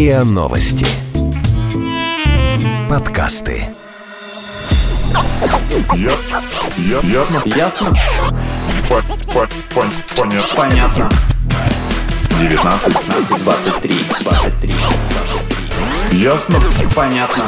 РИА Новости. Подкасты. Ясно. Я- Ясно. Ясно? По- по- пон- Понятно. Понятно. 19. 15, 23, 23, 23. Ясно. Понятно.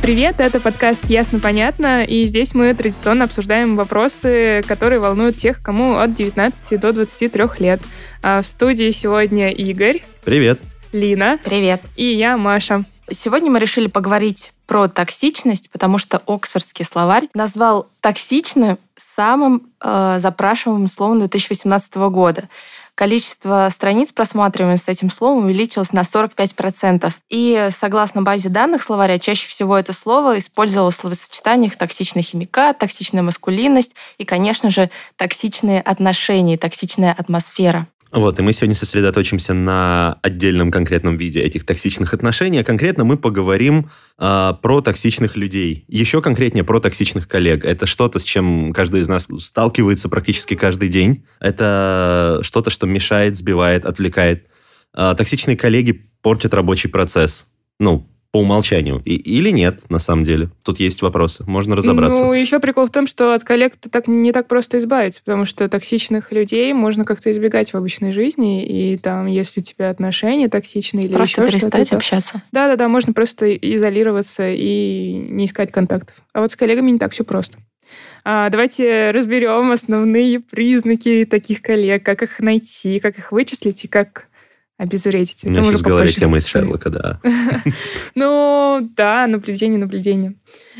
Привет, это подкаст «Ясно-понятно», и здесь мы традиционно обсуждаем вопросы, которые волнуют тех, кому от 19 до 23 лет. А в студии сегодня Игорь, Привет. Лина Привет. и я, Маша. Сегодня мы решили поговорить про токсичность, потому что Оксфордский словарь назвал токсичным самым э, запрашиваемым словом 2018 года. Количество страниц, просматриваемых с этим словом, увеличилось на 45%. И согласно базе данных словаря, чаще всего это слово использовалось в словосочетаниях токсичный химикат, токсичная маскулинность и, конечно же, токсичные отношения, токсичная атмосфера. Вот, и мы сегодня сосредоточимся на отдельном конкретном виде этих токсичных отношений, а конкретно мы поговорим а, про токсичных людей. Еще конкретнее про токсичных коллег. Это что-то, с чем каждый из нас сталкивается практически каждый день. Это что-то, что мешает, сбивает, отвлекает. А, токсичные коллеги портят рабочий процесс. Ну, по умолчанию. И, или нет, на самом деле. Тут есть вопросы. Можно разобраться. Ну, еще прикол в том, что от коллег так не так просто избавиться, потому что токсичных людей можно как-то избегать в обычной жизни, и там, если у тебя отношения токсичные или Просто еще перестать что-то, то- общаться. Да-да-да, можно просто изолироваться и не искать контактов. А вот с коллегами не так все просто. А, давайте разберем основные признаки таких коллег, как их найти, как их вычислить и как обезвредить. У меня сейчас в голове тема из. Шерлока, да. Ну, да, наблюдение, наблюдение.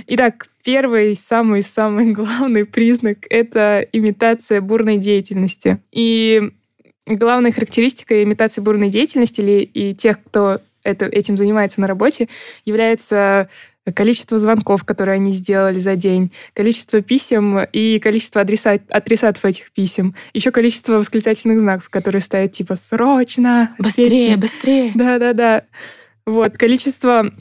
Итак, первый, самый-самый главный признак – это имитация бурной деятельности. И главная характеристика имитации бурной деятельности или и тех, кто это, этим занимается на работе, является количество звонков, которые они сделали за день, количество писем и количество адреса, адресатов этих писем, еще количество восклицательных знаков, которые стоят типа «срочно!», Быстрее, «ответьте!» быстрее. Да-да-да. Вот, количество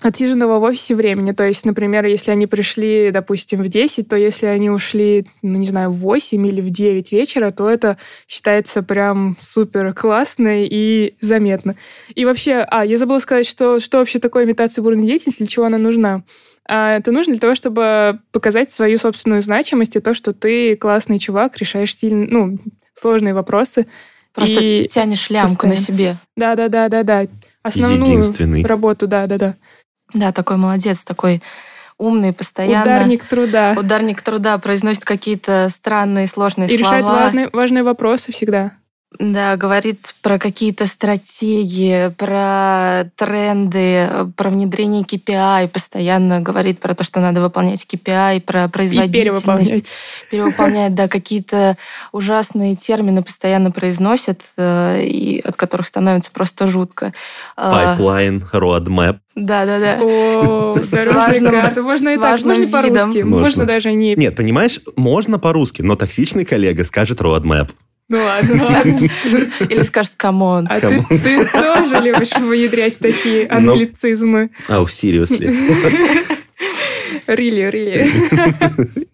отсиженного в офисе времени. То есть, например, если они пришли, допустим, в 10, то если они ушли, ну, не знаю, в 8 или в 9 вечера, то это считается прям супер классно и заметно. И вообще, а, я забыла сказать, что, что вообще такое имитация бурной деятельности, для чего она нужна. А это нужно для того, чтобы показать свою собственную значимость и то, что ты классный чувак, решаешь сильно, ну, сложные вопросы. Просто И тянешь лямку на постоянно. себе. Да-да-да-да-да. Основную Единственный. работу, да-да-да. Да, такой молодец, такой умный, постоянно. Ударник труда. Ударник труда произносит какие-то странные, сложные И слова. решает важные, важные вопросы всегда. Да, говорит про какие-то стратегии, про тренды, про внедрение KPI, постоянно говорит про то, что надо выполнять KPI, про И производительность. перевыполнять. Перевыполняет, да, какие-то ужасные термины постоянно произносит, э, и от которых становится просто жутко. А, Pipeline, roadmap. Да-да-да. О, С дорожная важным- карта. Можно и можно и по-русски. Можно даже не... Нет, понимаешь, можно по-русски, но токсичный коллега скажет roadmap. Ну ладно, ладно. Или скажет come on. А ты, ты тоже любишь внедрять такие Ну. англицизмы. Oh, seriously. Рили, рили.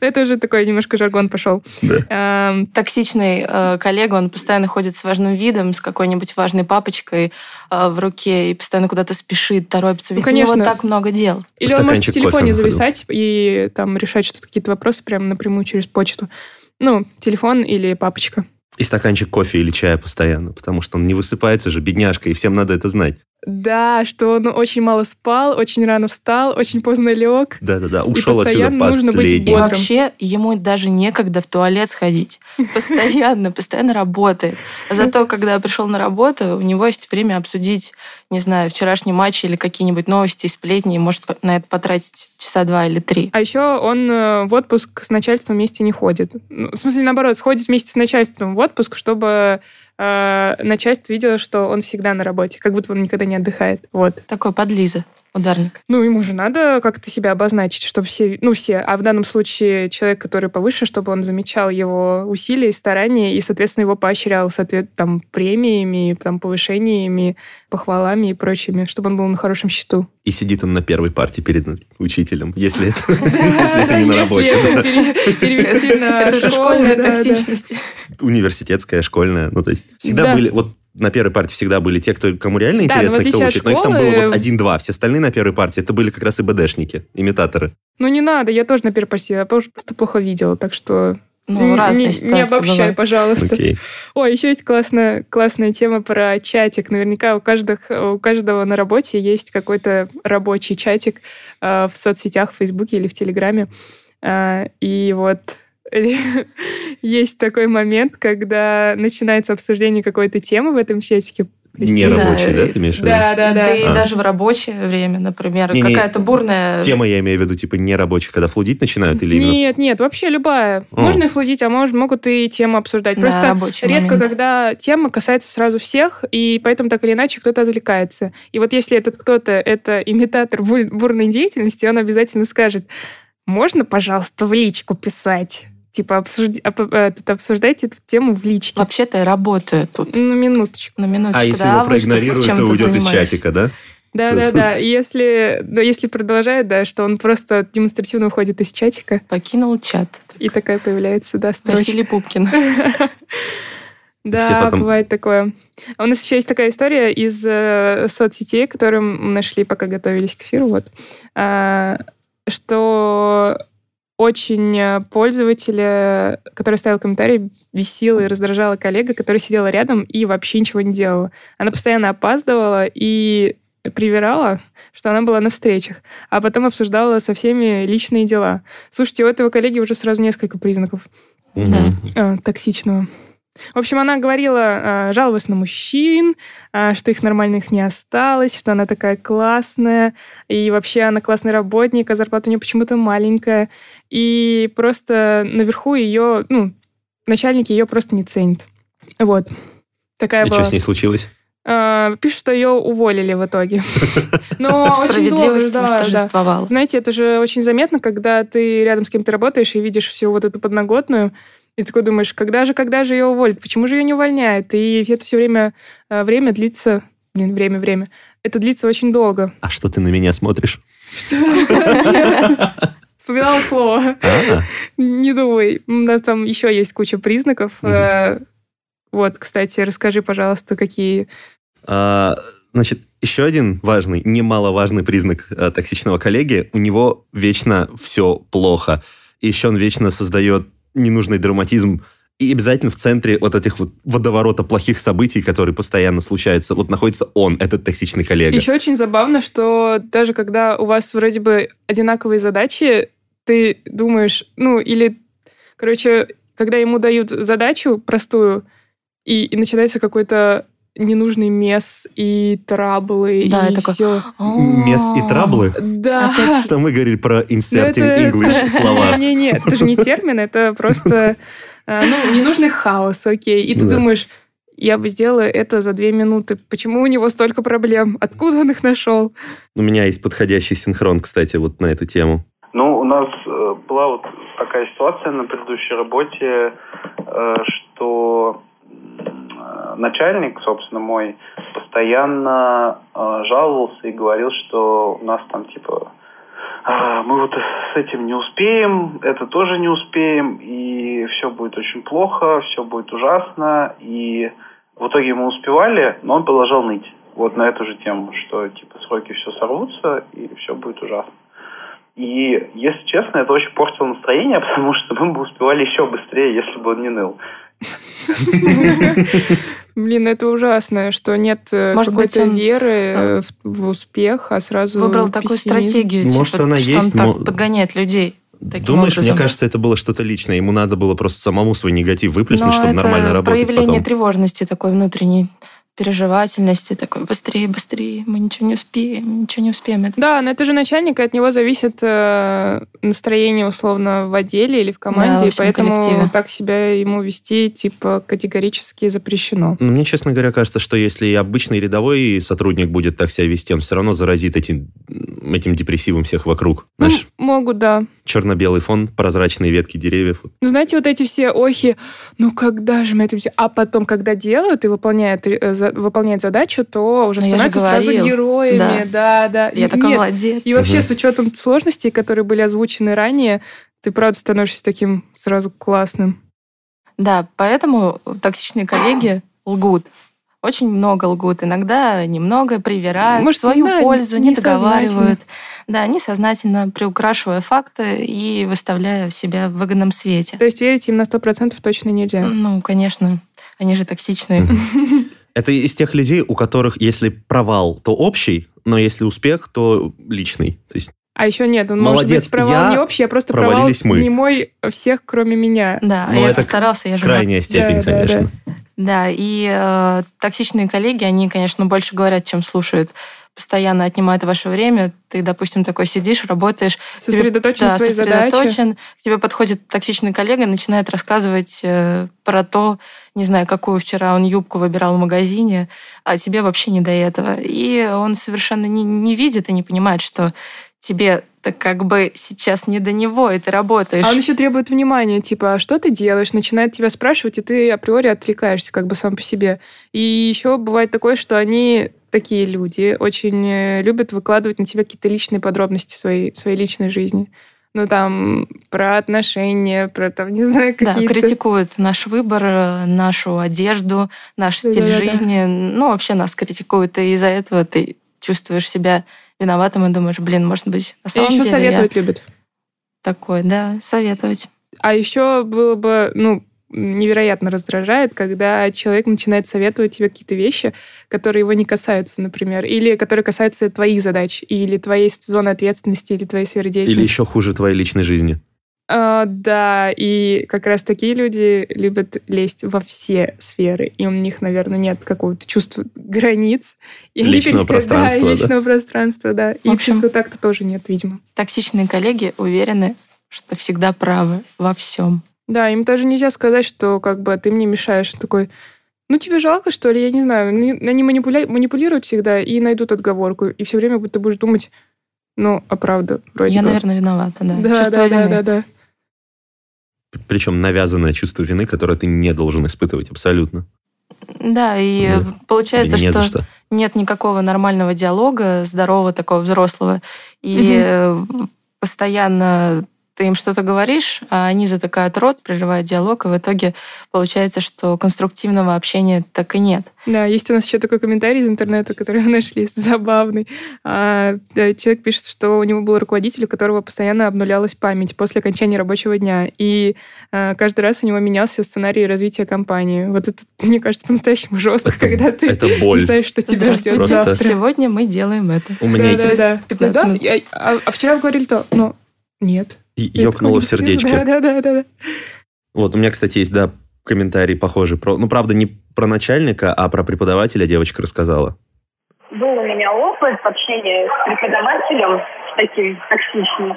Это уже такой немножко жаргон пошел. Да. Ам, токсичный э, коллега, он постоянно ходит с важным видом, с какой-нибудь важной папочкой э, в руке и постоянно куда-то спешит, торопится. Ну, Ведь у него конечно. так много дел. Или он может в телефоне зависать и там решать что-то, какие-то вопросы прямо напрямую через почту. Ну, телефон или папочка. И стаканчик кофе или чая постоянно, потому что он не высыпается же, бедняжка, и всем надо это знать. Да, что он очень мало спал, очень рано встал, очень поздно лег. Да-да-да, ушел отсюда постоянно нужно быть последний. И бодрым. вообще ему даже некогда в туалет сходить. Постоянно, постоянно работает. А зато, когда пришел на работу, у него есть время обсудить, не знаю, вчерашний матч или какие-нибудь новости, сплетни, и может на это потратить часа два или три. А еще он э, в отпуск с начальством вместе не ходит. Ну, В смысле, наоборот, сходит вместе с начальством в отпуск, чтобы э, начальство видело, что он всегда на работе, как будто он никогда не отдыхает. Вот. Такой подлиза, ударник. Ну, ему же надо как-то себя обозначить, чтобы все, ну, все, а в данном случае человек, который повыше, чтобы он замечал его усилия и старания и, соответственно, его поощрял, соответственно, там, премиями, там, повышениями, похвалами и прочими, чтобы он был на хорошем счету. И сидит он на первой партии перед учителем, если это, если это не на работе. Перевести на школьная токсичность. Университетская, школьная. Ну, то есть всегда Да. были... Вот на первой партии всегда были те, кто, кому реально Да, интересно, кто учит, но их там школы- было вот один-два. Все остальные на первой партии, это были как раз и БДшники, имитаторы. Ну, не надо, я тоже на первой партии, я просто просто плохо видела, так что... Ну, разные не, ситуации не обобщай, бывают. пожалуйста. Окей. Ой, еще есть классная, классная тема про чатик. Наверняка у, каждых, у каждого на работе есть какой-то рабочий чатик э, в соцсетях, в Фейсбуке или в Телеграме. А, и вот есть такой момент, когда начинается обсуждение какой-то темы в этом чатике. Не Да, рабочий, да, ты имеешь в виду? Да, да, да. и А. даже в рабочее время, например, какая-то бурная... Тема, я имею в виду, типа, не рабочий, когда флудить начинают или именно... Нет, нет, вообще любая. О. Можно и флудить, а мож- могут и тему обсуждать. Да, Просто редко, момент. когда тема касается сразу всех, и поэтому так или иначе кто-то отвлекается. И вот если этот кто-то это имитатор бур- бурной деятельности, он обязательно скажет, можно, пожалуйста, в личку писать? Типа, оп- э, тут обсуждайте эту тему в личке. Вообще-то я работаю тут. На минуточку. На минуточку. А если да, его проигнорируют, то уйдет из чатика, да? Да-да-да. И если, да, если продолжает, да, что он просто демонстративно уходит из чатика, Покинул чат. и такая появляется, да, строчка. Василий Пупкин. Да, потом- бывает такое. А у нас еще есть такая история из э, соцсетей, которую мы нашли, пока готовились к эфиру, вот, а, что очень э, пользователя, который ставил комментарий, бесила и раздражала коллега, которая сидела рядом и вообще ничего не делала. Она постоянно опаздывала и привирала, что она была на встречах, а потом обсуждала со всеми личные дела. Слушайте, у этого коллеги уже сразу несколько признаков. Да. а, токсичного. В общем, она говорила, а, жаловалась на мужчин, что их нормальных не осталось, что она такая классная, и вообще она классный работник, а зарплата у нее почему-то маленькая. И просто наверху ее, ну, начальники ее просто не ценят. Вот. Такая И была. что с ней случилось? А, Пишут, что ее уволили в итоге. Но очень долго, Справедливость да. Знаете, это же очень заметно, когда ты рядом с кем-то работаешь и видишь всю вот эту подноготную, и такой думаешь, когда же, когда же ее уволят? Почему же ее не увольняют? И это все время, э, время длится... Блин, время, время. Это длится очень долго. А что ты на меня смотришь? Вспоминала слово. А, Не думай. У нас там еще есть куча признаков. Э, Вот, кстати, расскажи, пожалуйста, какие... А, Значит, еще один важный, немаловажный признак э, токсичного коллеги, у него вечно все плохо. И еще он вечно создает ненужный драматизм и обязательно в центре вот этих вот водоворота плохих событий, которые постоянно случаются, вот находится он, этот токсичный коллега. Еще очень забавно, что даже когда у вас вроде бы одинаковые задачи, ты думаешь, ну, или, короче, когда ему дают задачу простую, и, и начинается какой-то ненужный мес и траблы, Да, и такой, все. Мес и траблы? Да. Опять Что мы говорили про Ну, inserting это- English это- слова. Не-не, это же не термин, это просто, а, ну, ненужный хаос, окей. И ты думаешь, я бы сделала это за две минуты. Почему у него столько проблем? Откуда он их нашел? У меня есть подходящий синхрон, кстати, вот на эту тему. Ну, у нас э, была вот такая ситуация на предыдущей работе, э, что начальник, собственно, мой, постоянно э, жаловался и говорил, что у нас там типа «А, мы вот с этим не успеем, это тоже не успеем, и все будет очень плохо, все будет ужасно, и в итоге мы успевали, но он продолжал ныть вот на эту же тему, что типа сроки все сорвутся, и все будет ужасно. И, если честно, это очень портило настроение, потому что мы бы успевали еще быстрее, если бы он не ныл. Блин, это ужасно, что нет э, быть, какой-то он, веры э, в, успех, а сразу Выбрал такую стратегию, Может, типа, она что есть, он так подгоняет людей. таким Думаешь, образом. мне кажется, это было что-то личное. Ему надо было просто самому свой негатив выплеснуть, Но чтобы нормально работать проявление потом. тревожности такой внутренней, переживательности, такой быстрее, быстрее, мы ничего не успеем, ничего не успеем. Это Да, но это же начальник, и от него зависит э, настроение условно в отделе или в Да, команде, в и поэтому коллективе. так себя ему вести типа категорически запрещено. Ну, Мне, честно говоря, кажется, что если обычный рядовой сотрудник будет так себя вести, он все равно заразит этим, этим депрессивом всех вокруг. Ну, Знаешь, могут, да. черно-белый фон, прозрачные ветки деревьев. Ну, знаете, вот эти все охи, ну когда же мы это все... А потом, когда делают и выполняют, э, за- выполняют задачу, то уже же становятся сразу героями. Да, да. я такой Нет, молодец. И вообще, Мгм. с учетом сложностей, которые были озвучены ранее, ты правда становишься таким сразу классным. Да, поэтому токсичные коллеги лгут. очень много лгут. Иногда немного привирают Может, свою да, пользу, не договаривают. Да, несознательно приукрашивая факты и выставляя себя в выгодном свете. То есть верить им на 100% точно нельзя. Ну, конечно, они же токсичные. Это из тех людей, у которых, если провал, то общий, но если успех, то личный. То есть А еще нет, он Молодец, может быть провал я, не общий, а просто провал мы. не мой всех, кроме меня. Да, Ну, я это постарался, я же крайняя степень, да, да. конечно. Да, и э, токсичные коллеги, они, конечно, больше говорят, чем слушают. Постоянно отнимают ваше время. Ты, допустим, такой сидишь, работаешь. тебе- Сосредоточен да, на своей сосредоточен. К тебе подходит токсичный коллега, начинает рассказывать э, про то, не знаю, какую вчера он юбку выбирал в магазине, а тебе вообще не до этого. И он совершенно не, не видит и не понимает, что тебе так как бы сейчас не до него, и ты работаешь. А он еще требует внимания, типа, а что ты делаешь? Начинает тебя спрашивать, и ты априори отвлекаешься как бы сам по себе. И еще бывает такое, что они такие люди очень э, любят выкладывать на тебя какие-то личные подробности своей, своей личной жизни. Ну, там, про отношения, про, там, не знаю, Да, какие-то... критикуют наш выбор, э, нашу одежду, наш стиль Да-да-да. жизни. Ну, вообще нас критикуют, и из-за этого ты чувствуешь себя виноватым и думаешь, блин, может быть, на И самом еще деле советовать любят. я такой, да, советовать. А еще было бы, ну, невероятно раздражает, когда человек начинает советовать тебе какие-то вещи, которые его не касаются, например, или которые касаются твоих задач, или твоей зоны ответственности, или твоей сферы Или деятельности. еще хуже твоей личной жизни. А, да, и как раз такие люди любят лезть во все сферы, и у них, наверное, нет какого-то чувства границ. И они Личного переска- пространства, Да, да. и личного пространства, да. И В общем- чувства так-то тоже нет, видимо. Токсичные коллеги уверены, что всегда правы во всем. Да, им даже нельзя сказать, что как бы ты мне мешаешь. Такой, ну тебе жалко, что ли? Я не знаю. Они манипуля- манипулируют всегда и найдут отговорку. И все время ты будешь думать, ну, а правда, вроде Я, бы. наверное, виновата, да. Да, Чувство да, да, вины. да, да. Причем навязанное чувство вины, которое ты не должен испытывать абсолютно. Да, и Да. получается, не что, что. нет никакого нормального диалога, здорового такого взрослого. И э, постоянно ты им что-то говоришь, а они затыкают рот, прерывают диалог, и в итоге получается, что конструктивного общения так и нет. Да, есть у нас еще такой комментарий из интернета, который мы нашли, забавный. А, да, человек пишет, что у него был руководитель, у которого постоянно обнулялась память после окончания рабочего дня. И а, каждый раз у него менялся сценарий развития компании. Вот это, мне кажется, по-настоящему жестко, Это- когда ты Это не боль. знаешь, что тебя ждет завтра. сегодня мы делаем это. У меня Да, эти- да, да. 15 Да, минут. я- а, а вчера вы говорили то, но нет. И- ёкнуло в сердечке. Да, да, да, да. да. Вот, у меня, кстати, есть, да, комментарий похожий. Про, ну, правда, не про начальника, а про преподавателя девочка рассказала. Был у меня опыт общения с преподавателем, с таким токсичным.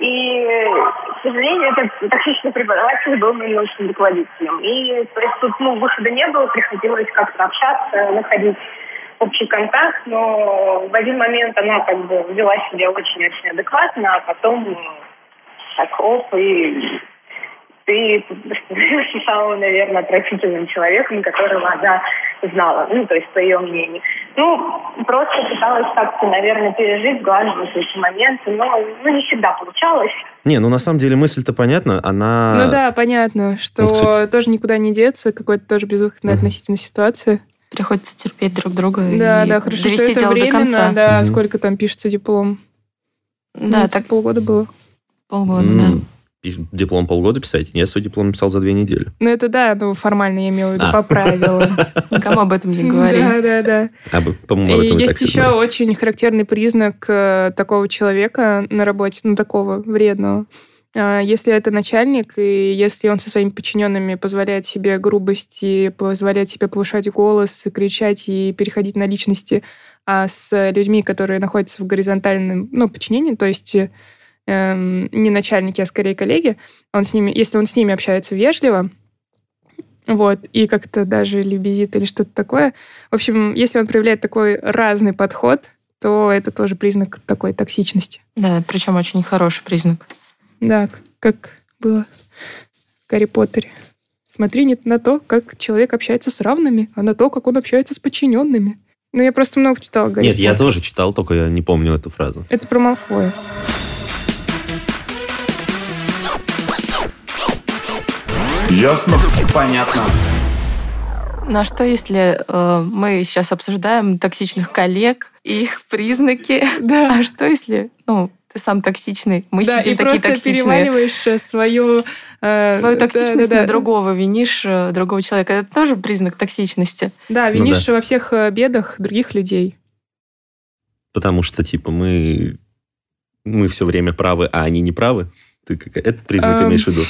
И, к сожалению, этот токсичный преподаватель был моим научным руководителем. И то есть тут ну, выхода не было, приходилось как-то общаться, находить общий контакт, но в один момент она как бы вела себя очень-очень адекватно, а потом м, так оп, и ты становишься самым, наверное, отвратительным человеком, которого она знала, ну, то есть по ее мнению. Ну, просто пыталась как-то, наверное, пережить главные эти моменты, но ну, не всегда получалось. Не, ну, на самом деле, мысль-то понятна. Она... Ну да, понятно, что Ну, кстати- тоже никуда не деться, какой-то тоже безвыходная Мгм. относительно ситуации. Приходится терпеть друг друга Да, и да, хорошо, что довести это дело временно, до конца. да, Мгм. сколько там пишется диплом. Да, Ну, так полгода было. Полгода, М, да. Диплом полгода писать? Я свой диплом написал за две недели. Ну это да, ну формально я имела в виду А. по правилам. Никому об этом не говори. Да, да, да. А, по-моему, об И этом есть еще очень характерный признак э, такого человека на работе, ну такого вредного. А, Если это начальник, и если он со своими подчиненными позволяет себе грубости, позволяет себе повышать голос, кричать и переходить на личности, а с людьми, которые находятся в горизонтальном ну, подчинении, то есть эм, не начальники, а скорее коллеги, он с ними, если он с ними общается вежливо, вот, и как-то даже лебезит или что-то такое. В общем, если он проявляет такой разный подход, то это тоже признак такой токсичности. Да, причем очень хороший признак. Да, к- как было в Гарри Поттере. Смотри не на то, как человек общается с равными, а на то, как он общается с подчиненными. Ну, я просто много читала Гарри Нет, я Поттера. тоже читал, только я не помню эту фразу. Это про Малфоя. Ясно? Понятно. Ну а что, если э, мы сейчас обсуждаем токсичных коллег и их признаки? Да. А что, если ну, ты сам токсичный? Мы да, сидим и такие просто токсичные. переваливаешь э, свою... э, Свою да, токсичность да, да. на другого, винишь э, другого человека. Это тоже признак токсичности. Да, Ну винишь во всех э, бедах других людей. Потому что, типа, мы, мы все время правы, а они не правы. Ты как... Это признак Ам. имеешь в виду?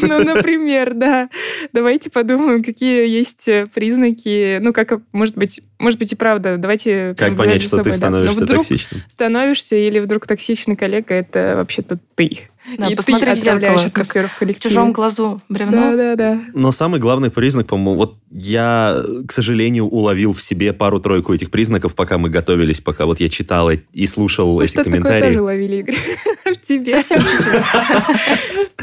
Ну, например, да. Давайте подумаем, какие есть э, признаки. Ну, как, может быть, может быть и правда. Давайте Как понять, что ты становишься токсичным? становишься или вдруг токсичный коллега, это вообще-то ты. Да, и посмотри ты в зеркало, как атмосферу в В коллективе. чужом глазу бревно. Да, да, да. Но самый главный признак, по-моему, вот я, к сожалению, уловил в себе пару-тройку этих признаков, пока мы готовились, пока вот я читал и- слушал Мы эти что-то такое комментарии. тоже ловили, Игорь. В тебе. Совсем чуть-чуть.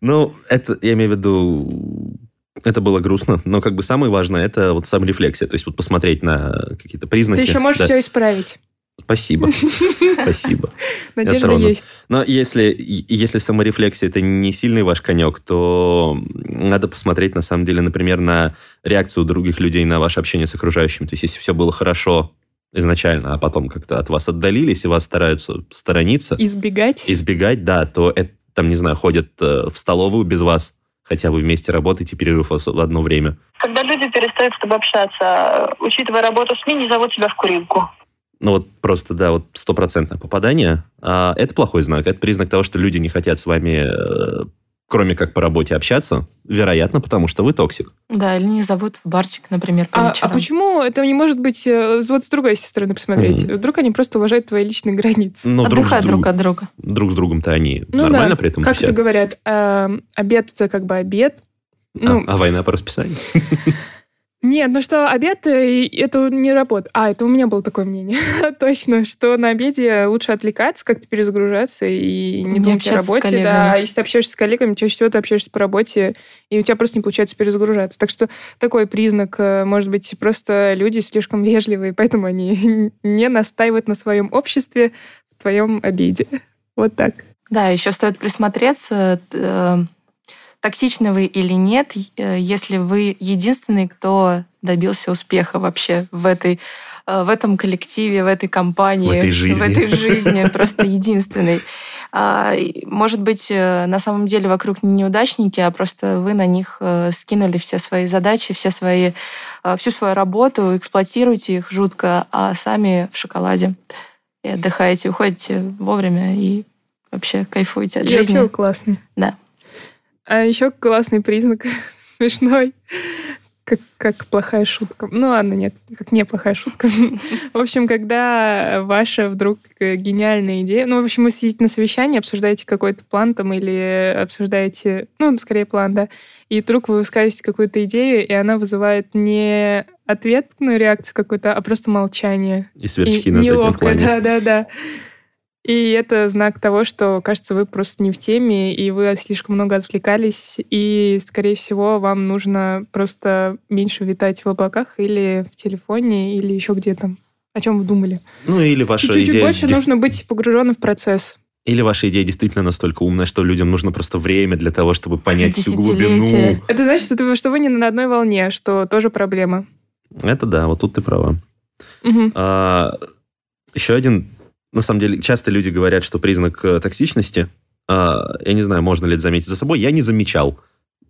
Ну, это, я имею в виду, это было грустно, но как бы самое важное, это вот сам рефлексия, то есть вот посмотреть на какие-то признаки. Ты еще можешь Да. все исправить. Спасибо, спасибо. Надежда есть. Но если, если саморефлексия это не сильный ваш конек, то надо посмотреть, на самом деле, например, на реакцию других людей на ваше общение с окружающим. То есть, если все было хорошо изначально, а потом как-то от вас отдалились и вас стараются сторониться, Избегать. избегать, да, то это, там, не знаю, ходят э, в столовую без вас, хотя вы вместе работаете, перерыв в одно время. Когда люди перестают с тобой общаться, учитывая работу СМИ, не зовут тебя в курилку. Ну вот просто, да, вот стопроцентное попадание. А, это плохой знак. Это признак того, что люди не хотят с вами, э, кроме как по работе, общаться. Вероятно, потому что вы токсик. Да, или не зовут в барчик, например, по А, а вечерам. почему это не может быть э, вот с другой стороны посмотреть? Мгм. Вдруг они просто уважают твои личные границы. Но с, Отдыхают друг друг, от друга. друг с другом-то они Ну нормально да, при этом Как это говорят? эм, обед это как бы обед. Ну, а, а война по расписанию? нет, ну что, обед э, это не работа. А, это у меня было такое мнение. Точно, что на обеде лучше отвлекаться, как-то перезагружаться и не, Не думать о общаться с работе. Да, если ты общаешься с коллегами, чаще всего ты общаешься по работе, и у тебя просто не получается перезагружаться. Так что такой признак, э, может быть, просто люди слишком вежливые, поэтому они не настаивают на своем обществе в твоем обеде. Вот так. Да, еще стоит присмотреться, э, токсичны вы или нет, если вы единственный, кто добился успеха вообще в этой э, в этом коллективе, в этой компании, В этой жизни. в этой жизни, просто единственный. А, Может быть, э, на самом деле вокруг не неудачники, а просто вы на них э, скинули все свои задачи, все свои, всю свою работу, эксплуатируете их жутко, а сами в шоколаде. И отдыхаете, уходите вовремя и вообще кайфуете от И жизни. классный. Да. А еще классный признак, смешной, как, как плохая шутка. Ну ладно, нет, как неплохая шутка. В общем, когда ваша вдруг э, гениальная идея... Ну, в общем, вы сидите на совещании, обсуждаете какой-то план там или обсуждаете... Ну, скорее план, да. И вдруг вы высказываете какую-то идею, и она вызывает не ответную реакцию какую-то, а просто молчание. И сверчки И на заднем плане. да, да, да. И это знак того, что, кажется, вы просто не в теме, и вы слишком много отвлекались, и, скорее всего, вам нужно просто меньше витать в облаках или в телефоне, или еще где-то. О чем вы думали? Ну, или ваша Чуть-чуть идея... больше нужно быть погруженным в процесс. Или ваша идея действительно настолько умная, что людям нужно просто время для того, чтобы понять всю глубину. Это значит, что вы, не на одной волне, что тоже проблема. Это да, вот тут ты права. Мгм. А, еще один, на самом деле, часто люди говорят, что признак э, токсичности, а, я не знаю, можно ли это заметить за собой, я не замечал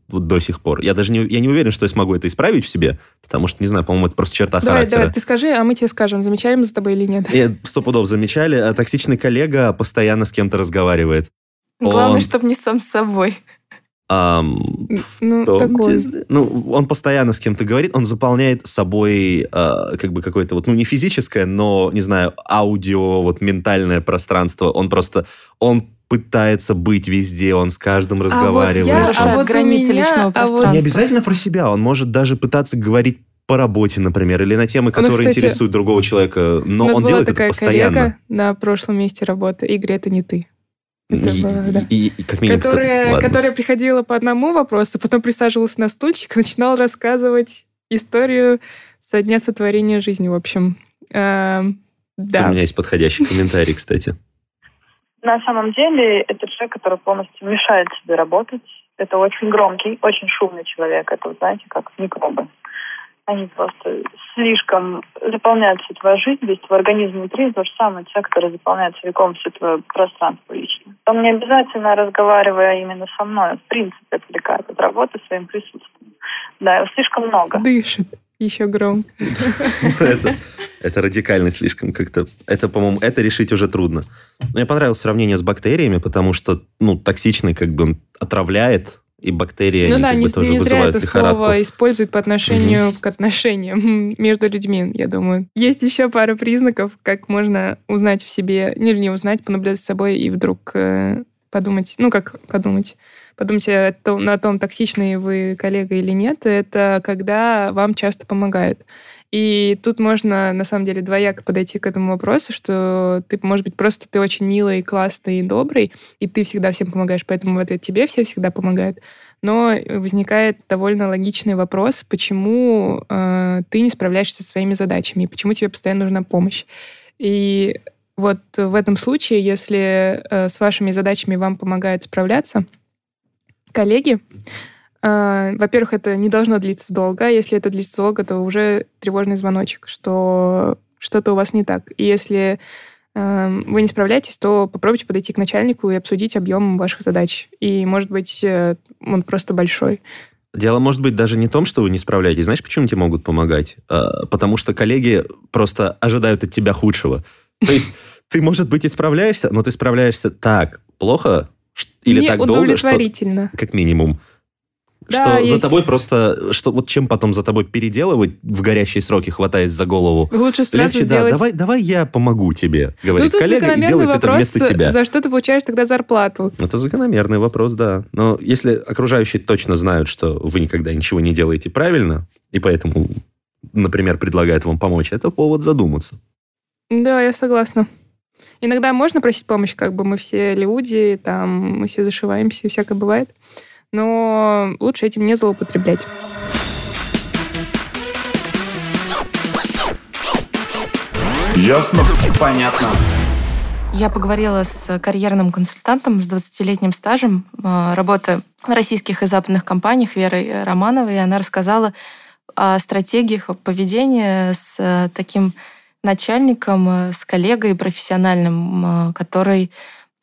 вот до сих пор. Я даже не, я не уверен, что я смогу это исправить в себе, потому что, не знаю, по-моему, это просто черта Давай, характера. давай, ты скажи, а мы тебе скажем, замечали мы за тобой или нет. И сто пудов замечали, а токсичный коллега постоянно с кем-то разговаривает. Главное, Он- чтобы не сам с собой. Ам, Ну, том такой. числе- Ну, он постоянно с кем-то говорит, он заполняет собой а, как бы какое-то вот, ну, не физическое, но, не знаю, аудио, вот ментальное пространство. Он просто, он пытается быть везде, он с каждым разговаривает. А вот я, а вот границы меня, личного а вот- Не пространства. обязательно про себя, он может даже пытаться говорить по работе, например, или на темы, которые кстати, интересуют другого человека, но У нас он была делает это такая постоянно. коллега на прошлом месте работы. Игорь, это не ты. Это И- была, да. и- и как минимум... которая, ладно. которая приходила по одному вопросу, потом присаживалась на стульчик и начинала рассказывать историю со дня сотворения жизни, в общем. У да. меня есть подходящий комментарий, кстати. На самом деле, это человек, который полностью мешает себе работать. Это очень громкий, очень шумный человек. Это, знаете, как микробы. Они просто слишком заполняют всю твою жизнь, весь твой организм внутри, то же самое, человек, который заполняет целиком все твое пространство личное. Он не обязательно разговаривая именно со мной, в принципе, отвлекает от работы своим присутствием. Да, его слишком много. Дышит еще громко. Это, это радикально слишком как-то. Это, по-моему, это решить уже трудно. Но мне понравилось сравнение с бактериями, потому что, ну, токсичный как бы он отравляет, и бактерии Ну они да, как не, бы тоже не зря вызывают это лихорадку. слово используют по отношению к отношениям между людьми, я думаю. Есть еще пара признаков, как можно узнать в себе, ну, или не узнать, понаблюдать за собой и вдруг э, подумать, ну как подумать, подумать о том, на том, токсичный вы коллега или нет, это когда вам часто помогают. И тут можно, на самом деле, двояко подойти к этому вопросу, что ты, может быть, просто ты очень милый, классный и добрый, и ты всегда всем помогаешь, поэтому в ответ тебе все всегда помогают. Но возникает довольно логичный вопрос, почему э, ты не справляешься со своими задачами, и почему тебе постоянно нужна помощь. И вот в этом случае, если э, с вашими задачами вам помогают справляться коллеги, во-первых, это не должно длиться долго. а Если это длится долго, то уже тревожный звоночек, что что-то у вас не так. И если э, вы не справляетесь, то попробуйте подойти к начальнику и обсудить объем ваших задач. И, может быть, э, он просто большой. Дело может быть даже не в том, что вы не справляетесь. Знаешь, почему тебе могут помогать? А, Потому что коллеги просто ожидают от тебя худшего. То есть ты, может быть, и справляешься, но ты справляешься так плохо или так долго, что как минимум. Да, что за есть. тобой просто, что вот чем потом за тобой переделывать в горящие сроки, хватаясь за голову. Лучше сразу Легче, да, сделать... давай, давай я помогу тебе, ну, говорит тут коллега, и делает это вопрос, вместо тебя. за что ты получаешь тогда зарплату. Это закономерный вопрос, да. Но если окружающие точно знают, что вы никогда ничего не делаете правильно, и поэтому, например, предлагают вам помочь, это повод задуматься. Да, я согласна. Иногда можно просить помощь, как бы мы все люди, там, мы все зашиваемся, всякое бывает. Но лучше этим не злоупотреблять. Ясно? Понятно. Я поговорила с карьерным консультантом с 20-летним стажем э, работы в российских и западных компаниях Верой Романовой, и она рассказала о стратегиях поведения с э, таким начальником, э, с коллегой профессиональным, который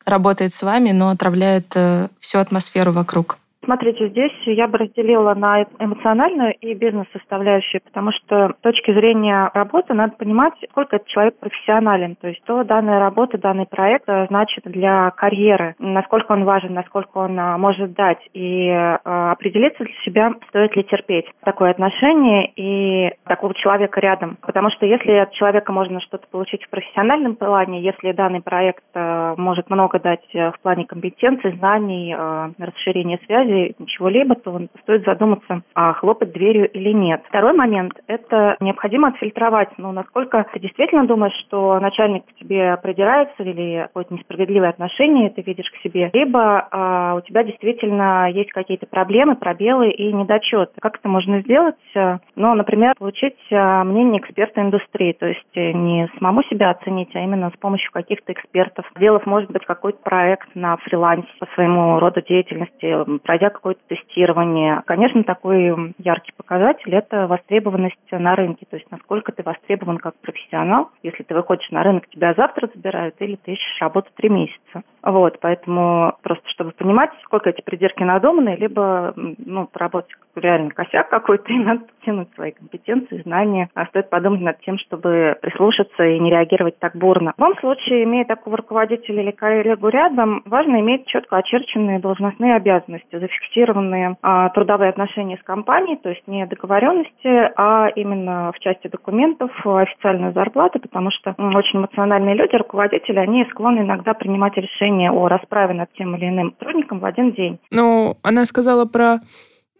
работает с вами, но отравляет всю атмосферу вокруг. Смотрите, здесь я бы разделила на эмоциональную и бизнес-составляющую, потому что с точки зрения работы надо понимать, сколько этот человек профессионален, то есть что данная работа, данный проект э, значит для карьеры, насколько он важен, насколько он а, может дать, и э, определиться для себя, стоит ли терпеть такое отношение и такого человека рядом. Потому что если от человека можно что-то получить в профессиональном плане, если данный проект э, может много дать э, в плане компетенций, знаний, э, расширения связи, чего-либо, то стоит задуматься, а хлопать дверью или нет. Второй момент – это необходимо отфильтровать, ну, насколько ты действительно думаешь, что начальник к тебе придирается или какое-то несправедливое отношение ты видишь к себе, либо а, у тебя действительно есть какие-то проблемы, пробелы и недочеты. Как это можно сделать? Ну, например, получить а, мнение эксперта индустрии, то есть э, не самому себя оценить, а именно с помощью каких-то экспертов. Сделав, может быть, какой-то проект на фрилансе по своему роду деятельности, пройдя какое-то тестирование. Конечно, такой яркий показатель – это востребованность на рынке, то есть насколько ты востребован как профессионал. Если ты выходишь на рынок, тебя завтра забирают, или ты ищешь работу три месяца. Вот, поэтому просто чтобы понимать, сколько эти придирки надуманы, либо ну, поработать реально косяк какой-то, и надо подтянуть свои компетенции, знания. А стоит подумать над тем, чтобы прислушаться и не реагировать так бурно. В любом случае, имея такого руководителя или коллегу рядом, важно иметь четко очерченные должностные обязанности, зафиксированные а, трудовые отношения с компанией, то есть не договоренности, а именно в части документов официальную зарплату, потому что очень эмоциональные люди, руководители, они склонны иногда принимать решения о расправе над тем или иным сотрудником в один день. Ну, она сказала про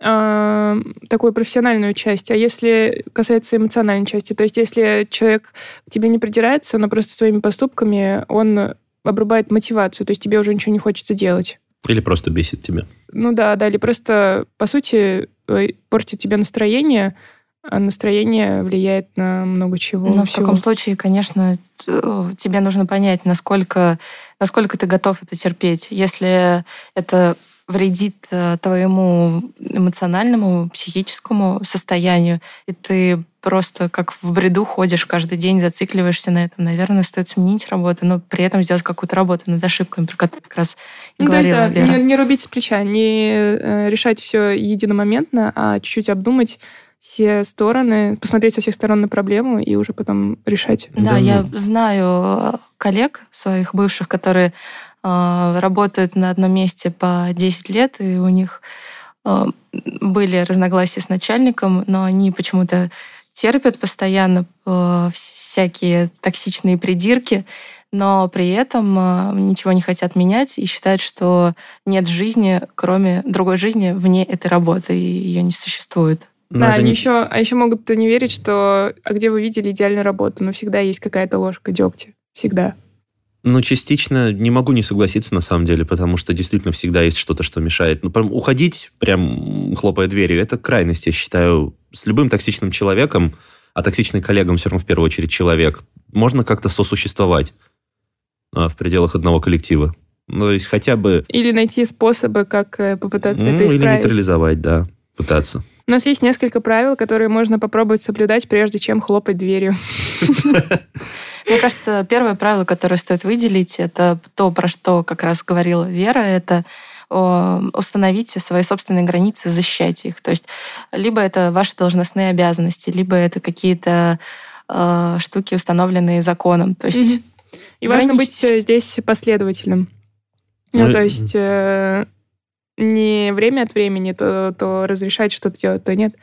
э, такую профессиональную часть, а если касается эмоциональной части, то есть если человек к тебе не придирается, но просто своими поступками он обрубает мотивацию, то есть тебе уже ничего не хочется делать. Или просто бесит тебя. Ну да, да, или просто, по сути, э, портит тебе настроение, а настроение влияет на много чего. Но в таком случае, конечно, тебе нужно понять, насколько, насколько ты готов это терпеть. Если это вредит э, твоему эмоциональному, психическому состоянию, и ты просто как в бреду ходишь каждый день, зацикливаешься на этом. Наверное, стоит сменить работу, но при этом сделать какую-то работу над ошибками, про которую как раз и Ну, говорила да, Вера. не, не рубить с плеча, не э, решать все единомоментно, а чуть-чуть обдумать все стороны, посмотреть со всех сторон на проблему и уже потом решать. Да, Да, я знаю э, коллег своих бывших, которые работают на одном месте по 10 лет, и у них э, были разногласия с начальником, но они почему-то терпят постоянно э, всякие токсичные придирки, но при этом ничего не хотят менять и считают, что нет жизни, кроме другой жизни вне этой работы, и ее не существует. Но да, это они не- еще, а еще могут не верить, что а где вы видели идеальную работу, но всегда есть какая-то ложка дегтя. Всегда. Ну, частично не могу не согласиться, на самом деле, потому что действительно всегда есть что-то, что мешает. Ну, прям уходить, прям хлопая дверью, это крайность, я считаю. С любым токсичным человеком, а токсичный коллегам все равно в первую очередь человек, можно как-то сосуществовать а, в пределах одного коллектива. Ну, то есть хотя бы... Или найти способы, как э, попытаться ну, это или исправить. нейтрализовать, да, пытаться. У нас есть несколько правил, которые можно попробовать соблюдать, прежде чем хлопать дверью. Мне кажется, первое правило, которое стоит выделить, это то, про что как раз говорила Вера, это о, установите свои собственные границы, защищайте их. То есть либо это ваши должностные обязанности, либо это какие-то э, штуки, установленные законом. То есть Мгм. И важно быть э, здесь последовательным. Ну, Ну, то есть э, не время от времени то, то разрешать что-то делать, то нет.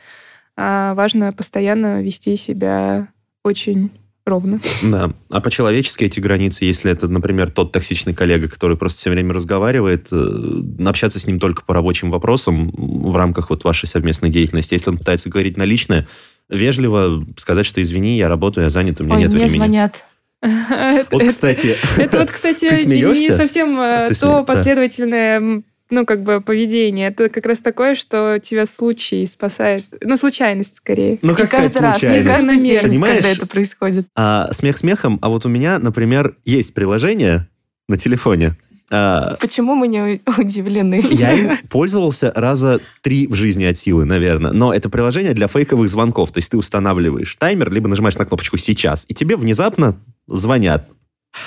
А важно постоянно вести себя очень ровно. Да. А по-человечески эти границы, если это, например, тот токсичный коллега, который просто все время разговаривает, э, общаться с ним только по рабочим вопросам в рамках вот вашей совместной деятельности. Если он пытается говорить на личное, вежливо сказать, что извини, я работаю, я занят, у меня Ой, нет мне времени. звонят. Это Вот, это- кстати, это вот, кстати, не- совсем э, то последовательное ну, как бы поведение. Это как раз такое, что тебя случай спасает. Ну, случайность скорее. ну И как сказать, каждый раз, не каждый день, Понимаешь? когда это происходит. А, смех смехом, а вот у меня, например, есть приложение на телефоне. А, Почему мы не удивлены? Я им пользовался раза три в жизни от силы, наверное. Но это приложение для фейковых звонков. То есть ты устанавливаешь таймер, либо нажимаешь на кнопочку «Сейчас», и тебе внезапно звонят.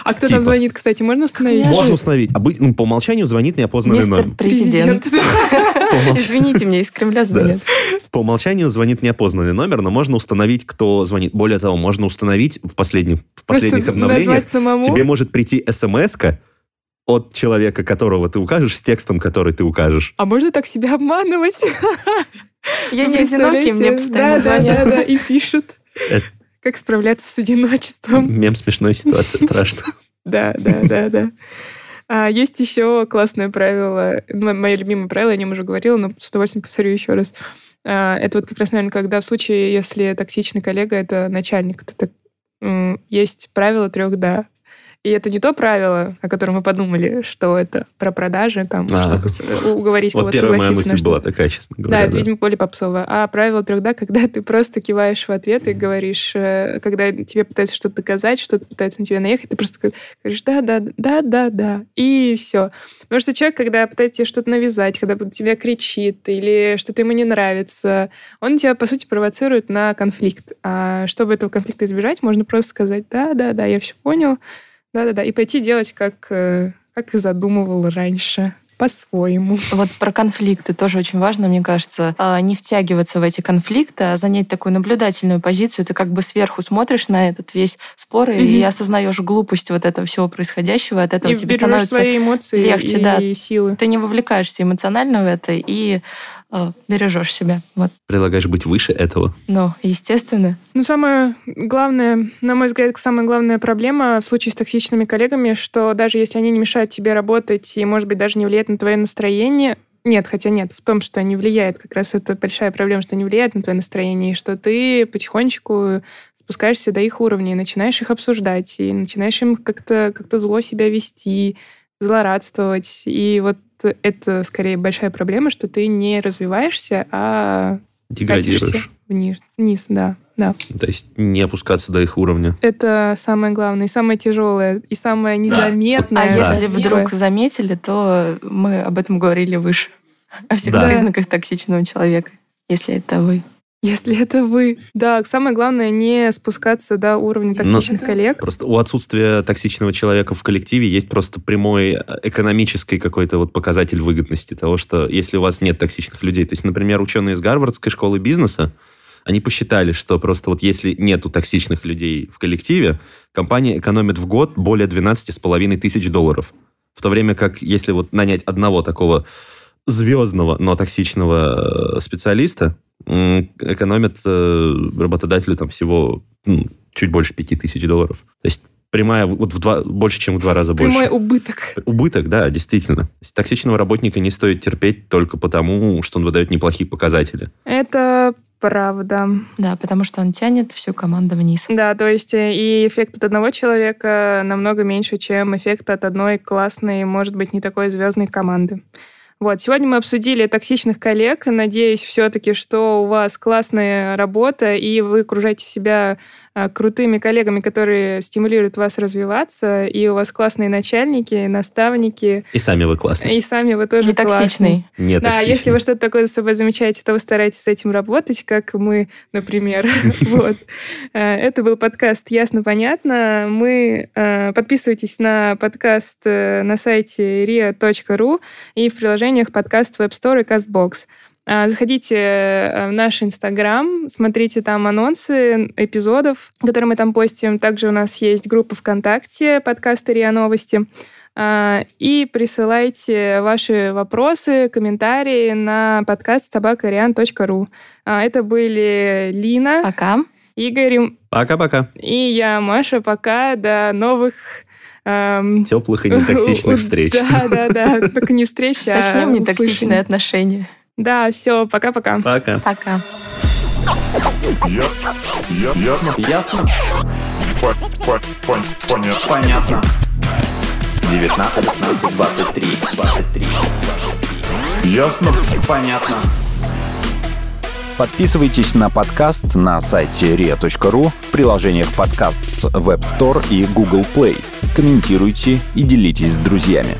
А кто Типа. там звонит, кстати, можно установить? Конечно. Можно установить. Обы- ну, по умолчанию звонит неопознанный Мистер номер. президент. Извините, мне из Кремля звонят. По умолчанию звонит неопознанный номер, но можно установить, кто звонит. Более того, можно установить в, последних в последних обновлениях, тебе может прийти смс от человека, которого ты укажешь, с текстом, который ты укажешь. А можно так себя обманывать? Я не одинокий, мне постоянно звонят. Да, да, да, и пишут. Как справляться с одиночеством. Мем смешной ситуация, страшно. Да, да, да, да. А есть еще классное правило, мое любимое правило, я о нем уже говорила, но с удовольствием повторю еще раз. А, Это вот как раз, наверное, когда в случае, если токсичный коллега, это начальник, то так, есть правило трех «да». И это не то правило, о котором мы подумали, что это про продажи, там, А. чтобы с- уговорить Вот кого-то первая моя согласиться мысль была что-то. такая, честно Да, говоря. это, видимо, более попсовое. А правило трех «да», когда ты просто киваешь в ответ и говоришь, э, когда тебе пытаются что-то доказать, что-то пытаются на тебя наехать, ты просто говоришь «да, да, да, да, да», и все. Потому что человек, когда пытается тебе что-то навязать, когда тебя кричит или что-то ему не нравится, он тебя, по сути, провоцирует на конфликт. А чтобы этого конфликта избежать, можно просто сказать «да, да, да, я все понял», да-да-да, и пойти делать, как, э, как и задумывал раньше, по-своему. Вот про конфликты тоже очень важно, мне кажется, а, не втягиваться в эти конфликты, а занять такую наблюдательную позицию. Ты как бы сверху смотришь на этот весь спор и Мгм. осознаешь глупость вот этого всего происходящего, от этого И тебе становится... свои эмоции легче, и да. силы. Ты не вовлекаешься эмоционально в это и бережешь себя. Вот. Предлагаешь быть выше этого. Ну, естественно. Ну, самое главное, на мой взгляд, самая главная проблема в случае с токсичными коллегами, что даже если они не мешают тебе работать и, может быть, даже не влияют на твое настроение, нет, хотя нет, в том, что они влияют, как раз это большая проблема, что они влияют на твое настроение, и что ты потихонечку спускаешься до их уровня и начинаешь их обсуждать, и начинаешь им как-то как зло себя вести, злорадствовать. И вот это скорее большая проблема, что ты не развиваешься, а Деградируешь. вниз, вниз, да. Да. То есть не опускаться до их уровня. Это самое главное, и самое тяжелое, и самое незаметное. А Да. если вдруг заметили, то мы об этом говорили выше. О всех Да. признаках токсичного человека, если это вы. Если это вы. Да, самое главное не спускаться до уровня Ну, токсичных коллег. Просто у отсутствия токсичного человека в коллективе есть просто прямой э, экономический какой-то вот показатель выгодности того, что если у вас нет токсичных людей, то есть, например, ученые из Гарвардской школы бизнеса, они посчитали, что просто вот если нету токсичных людей в коллективе, компания экономит в год более 12,5 тысяч долларов. В то время как если вот нанять одного такого звездного, но токсичного э, специалиста, м, экономит э, работодателю там всего м, чуть больше 5 тысяч долларов. То есть прямая вот в два, больше, чем в два раза больше. Прямой убыток. Убыток, да, действительно. Токсичного работника не стоит терпеть только потому, что он выдает неплохие показатели. Это правда. Да, потому что он тянет всю команду вниз. Да, то есть э, и эффект от одного человека намного меньше, чем эффект от одной классной, может быть, не такой звездной команды. Вот, сегодня мы обсудили токсичных коллег. Надеюсь все-таки, что у вас классная работа, и вы окружаете себя крутыми коллегами, которые стимулируют вас развиваться, и у вас классные начальники, наставники, И сами вы классные. и сами вы тоже Не классные. токсичный. Не Да, токсичные. если вы что-то такое за собой замечаете, то вы стараетесь с этим работать, как мы, например. Вот. Э, Это был подкаст «Ясно-понятно». Мы э, подписывайтесь на подкаст э, на сайте ria.ru и в приложениях подкаст Web Store и CastBox. А, Заходите э, в наш Инстаграм, смотрите там анонсы эпизодов, которые мы там постим. Также у нас есть группа ВКонтакте подкаста РИА Новости. А, И присылайте ваши вопросы, комментарии на подкаст собакариан.ру. А, Это были Лина, Пока. Игорь Пока-пока. и я, Маша. Пока. До новых... эм, Теплых и нетоксичных встреч. Да, да, да. Только не встреч, а Начнем нетоксичные отношения. Да, все, пока-пока. Пока. Пока. Ясно? Я- Ясно? Ясно? По- по- пон- Понятно. Понятно. 19, 15, 23, 23, 23. Ясно? Понятно. Подписывайтесь на подкаст на сайте ria.ru в приложениях подкаст с Web Store и Google Play. Комментируйте и делитесь с друзьями.